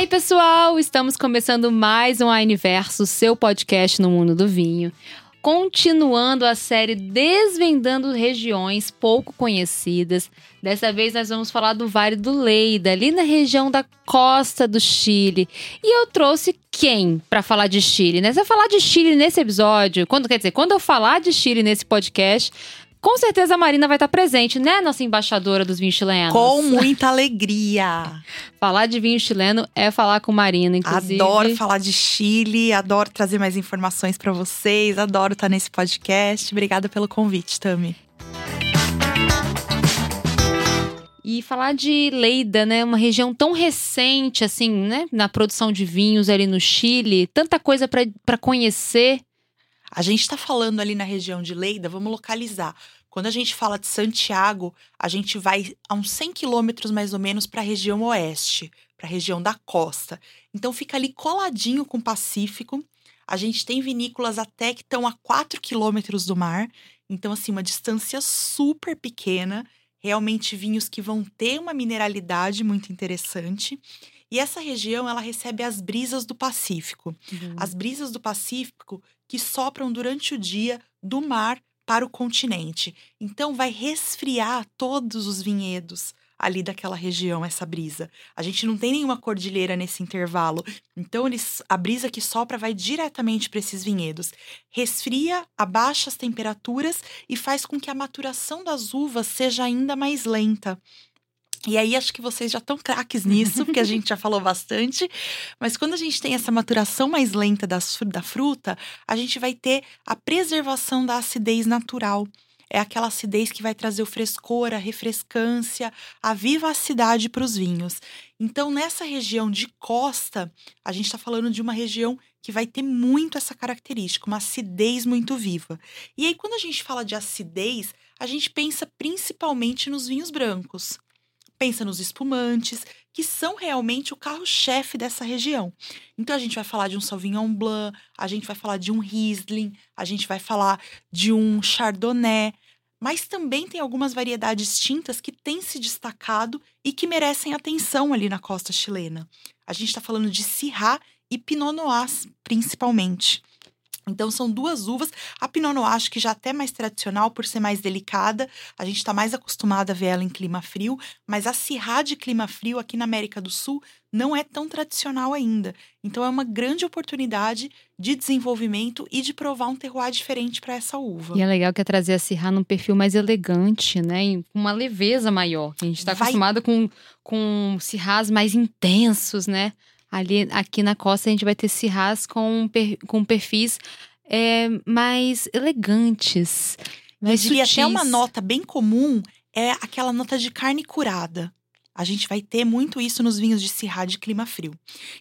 Ei, pessoal, estamos começando mais um Universo, seu podcast no mundo do vinho. Continuando a série Desvendando Regiões Pouco Conhecidas. Dessa vez nós vamos falar do Vale do Leida, ali na região da costa do Chile. E eu trouxe quem para falar de Chile, né? Se eu falar de Chile nesse episódio, quando quer dizer, quando eu falar de Chile nesse podcast, com certeza a Marina vai estar presente, né, nossa embaixadora dos vinhos chilenos? Com muita alegria. falar de vinho chileno é falar com Marina, inclusive. Adoro falar de Chile, adoro trazer mais informações para vocês, adoro estar nesse podcast. Obrigada pelo convite, Tami. E falar de Leida, né, uma região tão recente assim, né, na produção de vinhos ali no Chile, tanta coisa para conhecer. A gente está falando ali na região de Leida, vamos localizar. Quando a gente fala de Santiago, a gente vai a uns 100 quilômetros mais ou menos para a região oeste, para a região da costa. Então fica ali coladinho com o Pacífico. A gente tem vinícolas até que estão a 4 quilômetros do mar. Então, assim, uma distância super pequena. Realmente vinhos que vão ter uma mineralidade muito interessante. E essa região, ela recebe as brisas do Pacífico. Uhum. As brisas do Pacífico que sopram durante o dia do mar para o continente. Então vai resfriar todos os vinhedos ali daquela região essa brisa. A gente não tem nenhuma cordilheira nesse intervalo. Então eles, a brisa que sopra vai diretamente para esses vinhedos. Resfria, abaixa as temperaturas e faz com que a maturação das uvas seja ainda mais lenta. E aí acho que vocês já estão craques nisso, porque a gente já falou bastante. Mas quando a gente tem essa maturação mais lenta das, da fruta, a gente vai ter a preservação da acidez natural. É aquela acidez que vai trazer o frescor, a refrescância, a vivacidade para os vinhos. Então, nessa região de costa, a gente está falando de uma região que vai ter muito essa característica, uma acidez muito viva. E aí, quando a gente fala de acidez, a gente pensa principalmente nos vinhos brancos pensa nos espumantes, que são realmente o carro-chefe dessa região. Então a gente vai falar de um Sauvignon Blanc, a gente vai falar de um Riesling, a gente vai falar de um Chardonnay, mas também tem algumas variedades tintas que têm se destacado e que merecem atenção ali na costa chilena. A gente está falando de Syrah e Pinot Noir, principalmente. Então são duas uvas. A Pinot Noir acho que já até mais tradicional por ser mais delicada. A gente está mais acostumado a ver ela em clima frio, mas a Syrah de clima frio aqui na América do Sul não é tão tradicional ainda. Então é uma grande oportunidade de desenvolvimento e de provar um terroir diferente para essa uva. E é legal que é trazer a Syrah num perfil mais elegante, né? Com uma leveza maior. A gente está acostumado com, com Syrahs mais intensos, né? Ali, aqui na costa, a gente vai ter cirrás com, per, com perfis é, mais elegantes. Mais e até uma nota bem comum é aquela nota de carne curada. A gente vai ter muito isso nos vinhos de Syrah de clima frio.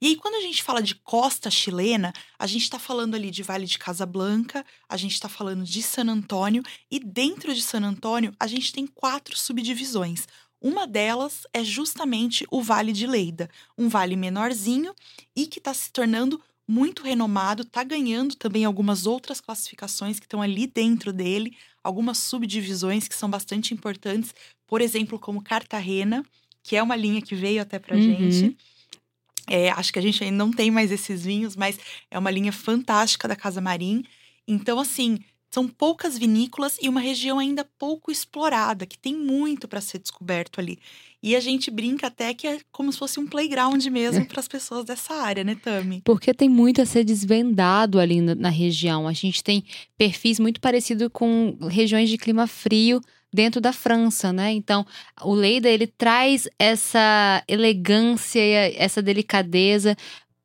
E aí, quando a gente fala de costa chilena, a gente está falando ali de Vale de Casablanca, a gente está falando de San Antônio, e dentro de San Antônio, a gente tem quatro subdivisões. Uma delas é justamente o Vale de Leida, um vale menorzinho e que está se tornando muito renomado, está ganhando também algumas outras classificações que estão ali dentro dele, algumas subdivisões que são bastante importantes, por exemplo, como Cartagena, que é uma linha que veio até para uhum. gente. É, acho que a gente ainda não tem mais esses vinhos, mas é uma linha fantástica da Casa Marim. Então, assim, são poucas vinícolas e uma região ainda pouco explorada, que tem muito para ser descoberto ali. E a gente brinca até que é como se fosse um playground mesmo para as pessoas dessa área, né, Tami? Porque tem muito a ser desvendado ali na região. A gente tem perfis muito parecidos com regiões de clima frio dentro da França, né? Então, o Leida ele traz essa elegância, essa delicadeza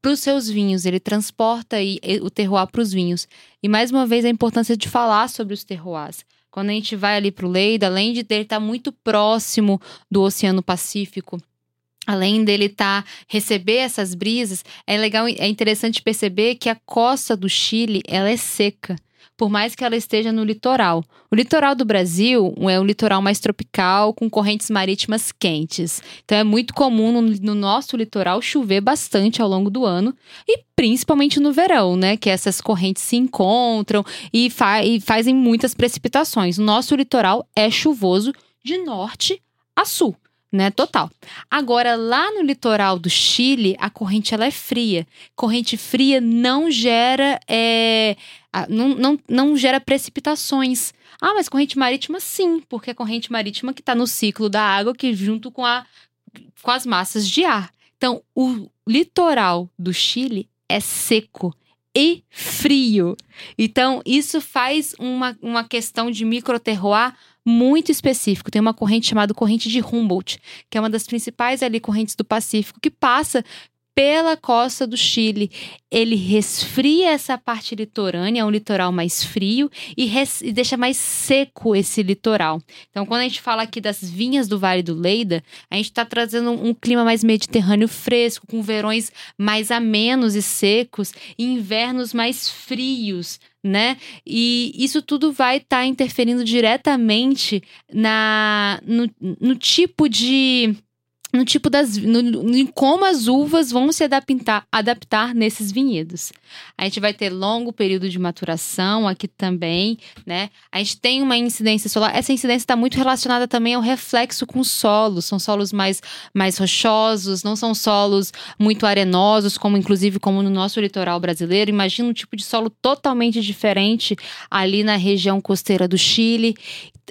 para os seus vinhos, ele transporta aí o terroir para os vinhos. E mais uma vez a importância de falar sobre os terroirs. Quando a gente vai ali para o Leida, além de ele estar tá muito próximo do Oceano Pacífico, além dele estar tá, receber essas brisas, é legal, é interessante perceber que a costa do Chile ela é seca por mais que ela esteja no litoral. O litoral do Brasil é um litoral mais tropical, com correntes marítimas quentes. Então é muito comum no, no nosso litoral chover bastante ao longo do ano e principalmente no verão, né? Que essas correntes se encontram e, fa e fazem muitas precipitações. O nosso litoral é chuvoso de norte a sul né? Total. Agora, lá no litoral do Chile, a corrente ela é fria. Corrente fria não gera, é, não, não, não gera precipitações. Ah, mas corrente marítima sim, porque é corrente marítima que está no ciclo da água, que junto com, a, com as massas de ar. Então, o litoral do Chile é seco e frio. Então, isso faz uma, uma questão de microterroir muito específico. Tem uma corrente chamada corrente de Humboldt, que é uma das principais ali correntes do Pacífico, que passa pela costa do Chile. Ele resfria essa parte litorânea, é um litoral mais frio e, e, deixa mais seco esse litoral. Então, quando a gente fala aqui das vinhas do Vale do Leida, a gente está trazendo um, um, clima mais mediterrâneo fresco, com verões mais amenos e secos e invernos mais frios. Né? E isso tudo vai estar tá interferindo diretamente na, no, no tipo de no tipo das no, em como as uvas vão se adaptar, adaptar nesses vinhedos. A gente vai ter longo período de maturação aqui também, né? A gente tem uma incidência solar. Essa incidência está muito relacionada também ao reflexo com o solo. São solos mais, mais rochosos, não são solos muito arenosos, como inclusive como no nosso litoral brasileiro. Imagina um tipo de solo totalmente diferente ali na região costeira do Chile.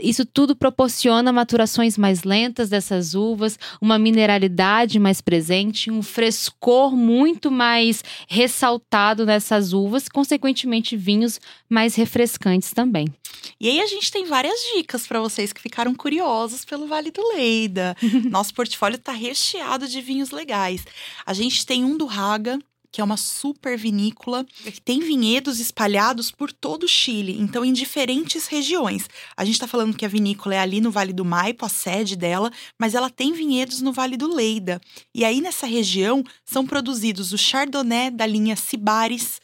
Isso tudo proporciona maturações mais lentas dessas uvas, uma mineralidade mais presente, um frescor muito mais ressaltado nessas uvas, consequentemente vinhos mais refrescantes também. E aí a gente tem várias dicas para vocês que ficaram curiosos pelo Vale do Leida. Nosso portfólio está recheado de vinhos legais. A gente tem um do Raga, que é uma super vinícola, tem vinhedos espalhados por todo o Chile, então em diferentes regiões. A gente está falando que a vinícola é ali no Vale do Maipo, a sede dela, mas ela tem vinhedos no Vale do Leida. E aí nessa região são produzidos o Chardonnay da linha Cibares,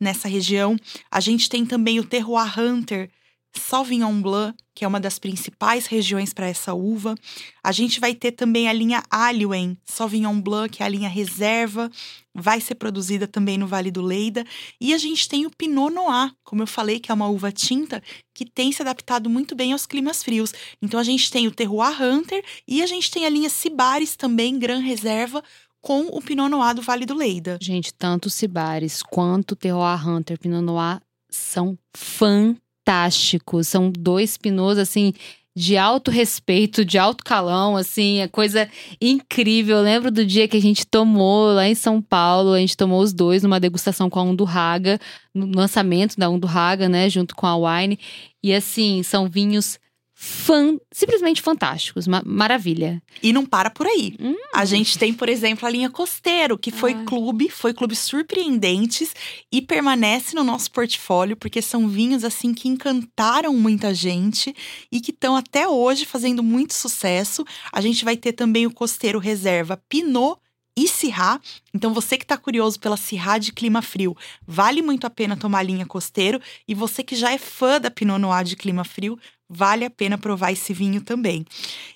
nessa região. A gente tem também o Terroir Hunter, Sauvignon Blanc, que é uma das principais regiões para essa uva. A gente vai ter também a linha Aluen, Sauvignon Blanc, que é a linha reserva, vai ser produzida também no Vale do Leida. E a gente tem o Pinot Noir, como eu falei, que é uma uva tinta que tem se adaptado muito bem aos climas frios. Então a gente tem o Terroir Hunter e a gente tem a linha Cibares também, Gran Reserva, com o Pinot Noir do Vale do Leida. Gente, tanto Cibares quanto Terroir Hunter Pinot Noir são fantásticos fantásticos. São dois pinots, assim, de alto respeito, de alto calão, assim, é coisa incrível. Eu lembro do dia que a gente tomou lá em São Paulo, a gente tomou os dois numa degustação com a Undurraga, no lançamento da Undurraga, né, junto com a Wine. E assim, são vinhos fan, simplesmente fantásticos, uma maravilha. E não para por aí. Hum. A gente tem, por exemplo, a linha Costeiro, que foi ah. clube, foi clube surpreendentes e permanece no nosso portfólio porque são vinhos assim que encantaram muita gente e que estão até hoje fazendo muito sucesso. A gente vai ter também o Costeiro Reserva Pinot e Sirá. Então, você que está curioso pela Sirá de clima frio, vale muito a pena tomar a linha costeiro. E você que já é fã da Pinot Noir de clima frio, vale a pena provar esse vinho também.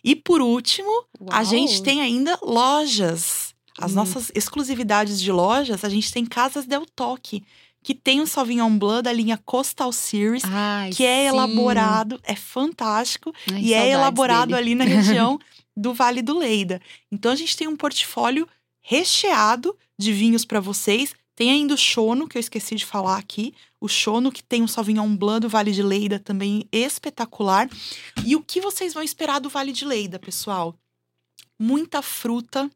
E por último, Uau. a gente tem ainda lojas. As hum. nossas exclusividades de lojas, a gente tem Casas Del Toque, que tem o Sauvignon Blanc da linha Coastal Series, Ai, que é sim. elaborado, é fantástico Ai, e é elaborado dele. ali na região do Vale do Leida. Então a gente tem um portfólio recheado de vinhos para vocês. Tem ainda o Chono, que eu esqueci de falar aqui, o Chono, que tem um Sauvignon Blanc do Vale de Leida, também espetacular. E o que vocês vão esperar do Vale de Leida, pessoal? Muita fruta.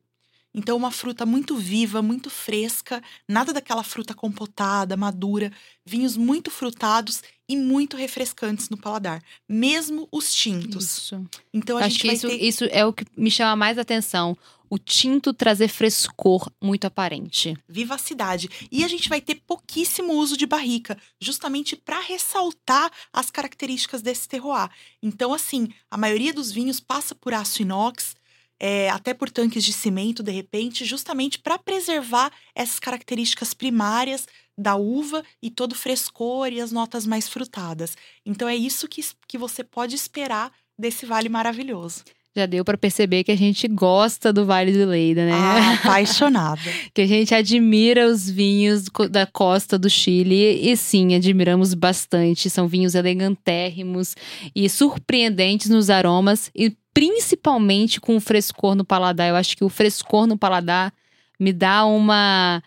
Então, uma fruta muito viva, muito fresca, nada daquela fruta compotada, madura, vinhos muito frutados e muito refrescantes no paladar, mesmo os tintos. Isso. Então a Acho gente que isso, ter... isso é o que me chama mais atenção o tinto trazer frescor muito aparente. Vivacidade. E a gente vai ter pouquíssimo uso de barrica, justamente para ressaltar as características desse terroir. Então, assim, a maioria dos vinhos passa por aço inox, é, até por tanques de cimento, de repente, justamente para preservar essas características primárias da uva e todo o frescor e as notas mais frutadas. Então, é isso que, que você pode esperar desse vale maravilhoso já deu para perceber que a gente gosta do Vale do Leida, né? Ah, apaixonada. que a gente admira os vinhos da costa do Chile e sim, admiramos bastante. São vinhos elegantérrimos e surpreendentes nos aromas e principalmente com o frescor no paladar. Eu acho que o frescor no paladar me dá uma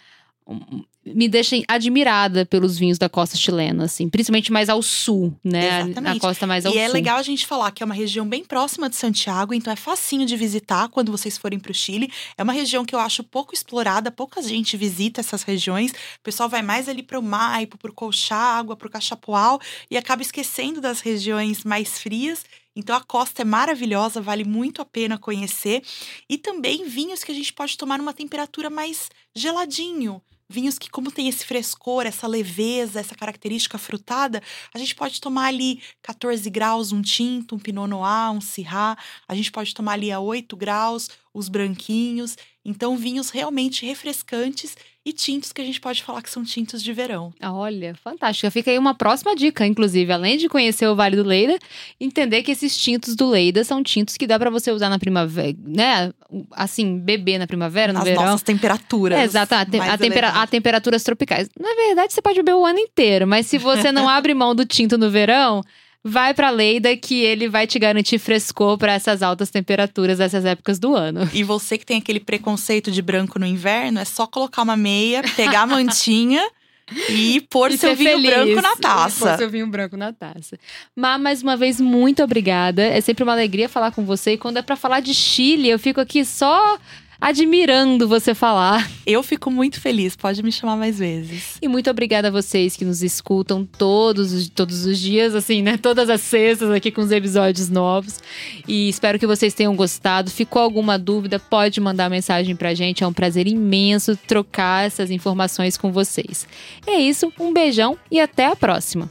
me deixa admirada pelos vinhos da costa chilena, assim, principalmente mais ao sul, né? Exatamente. A costa mais ao e sul. E é legal a gente falar que é uma região bem próxima de Santiago, então é facinho de visitar quando vocês forem para o Chile. É uma região que eu acho pouco explorada, pouca gente visita essas regiões. O pessoal vai mais ali para o Maipo, para o Colchagua, para o Cachapoal e acaba esquecendo das regiões mais frias. Então a costa é maravilhosa, vale muito a pena conhecer. E também vinhos que a gente pode tomar numa temperatura mais geladinho vinhos que, como tem esse frescor, essa leveza, essa característica frutada, a gente pode tomar ali 14 graus um tinto, um Pinot Noir, um Syrah. A gente pode tomar ali a 8 graus os branquinhos. Então, vinhos realmente refrescantes e tintos que a gente pode falar que são tintos de verão. Olha, fantástica. Fica aí uma próxima dica, inclusive, além de conhecer o Vale do Leida, entender que esses tintos do Leida são tintos que dá para você usar na primavera, né? Assim, beber na primavera, no verão. nossas temperaturas. É, exato, a, te a, tempera a temperaturas tropicais. Na verdade, você pode beber o ano inteiro, mas se você não abre mão do tinto no verão, vai para Leida que ele vai te garantir frescor para essas altas temperaturas dessas épocas do ano. E você que tem aquele preconceito de branco no inverno, é só colocar uma meia, pegar a mantinha e pôr e seu vinho feliz. branco na taça. Pôr seu vinho branco na taça. Mas, mais uma vez, muito obrigada. É sempre uma alegria falar com você. E quando é para falar de Chile, eu fico aqui só admirando você falar. Eu fico muito feliz, pode me chamar mais vezes. E muito obrigada a vocês que nos escutam todos, todos os dias, assim, né? Todas as sextas aqui com os episódios novos. E espero que vocês tenham gostado. Ficou alguma dúvida, pode mandar mensagem pra gente. É um prazer imenso trocar essas informações com vocês. É isso, um beijão e até a próxima.